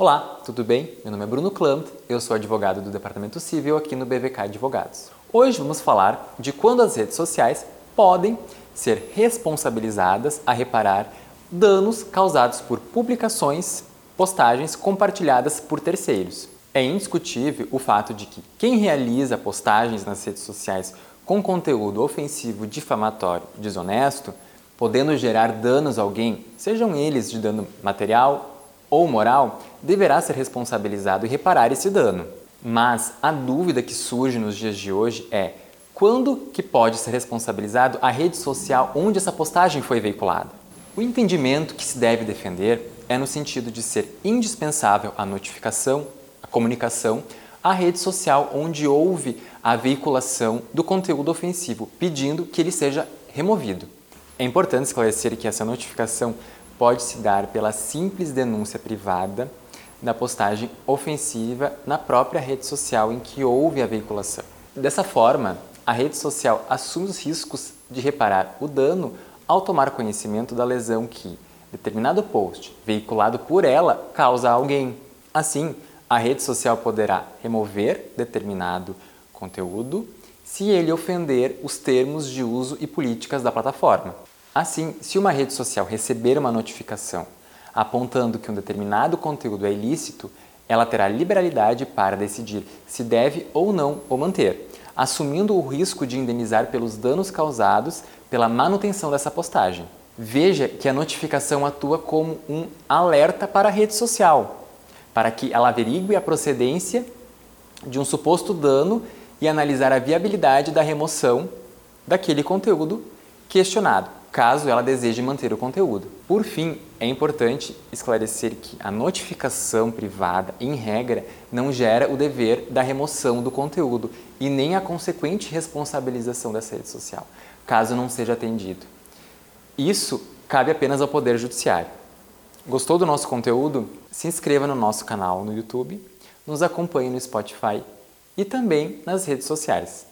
Olá, tudo bem? Meu nome é Bruno Klant, eu sou advogado do Departamento Civil aqui no BVK Advogados. Hoje vamos falar de quando as redes sociais podem ser responsabilizadas a reparar danos causados por publicações, postagens compartilhadas por terceiros. É indiscutível o fato de que quem realiza postagens nas redes sociais com conteúdo ofensivo, difamatório, desonesto, podendo gerar danos a alguém, sejam eles de dano material ou moral, deverá ser responsabilizado e reparar esse dano. Mas a dúvida que surge nos dias de hoje é quando que pode ser responsabilizado a rede social onde essa postagem foi veiculada? O entendimento que se deve defender é no sentido de ser indispensável a notificação, a comunicação à rede social onde houve a veiculação do conteúdo ofensivo, pedindo que ele seja removido. É importante esclarecer que essa notificação pode se dar pela simples denúncia privada da postagem ofensiva na própria rede social em que houve a veiculação. Dessa forma, a rede social assume os riscos de reparar o dano ao tomar conhecimento da lesão que determinado post veiculado por ela causa a alguém. Assim, a rede social poderá remover determinado conteúdo se ele ofender os termos de uso e políticas da plataforma. Assim, se uma rede social receber uma notificação apontando que um determinado conteúdo é ilícito, ela terá liberalidade para decidir se deve ou não o manter, assumindo o risco de indenizar pelos danos causados pela manutenção dessa postagem. Veja que a notificação atua como um alerta para a rede social, para que ela averigue a procedência de um suposto dano e analisar a viabilidade da remoção daquele conteúdo questionado caso ela deseje manter o conteúdo. Por fim, é importante esclarecer que a notificação privada, em regra, não gera o dever da remoção do conteúdo e nem a consequente responsabilização dessa rede social, caso não seja atendido. Isso cabe apenas ao Poder Judiciário. Gostou do nosso conteúdo? Se inscreva no nosso canal no YouTube, nos acompanhe no Spotify e também nas redes sociais.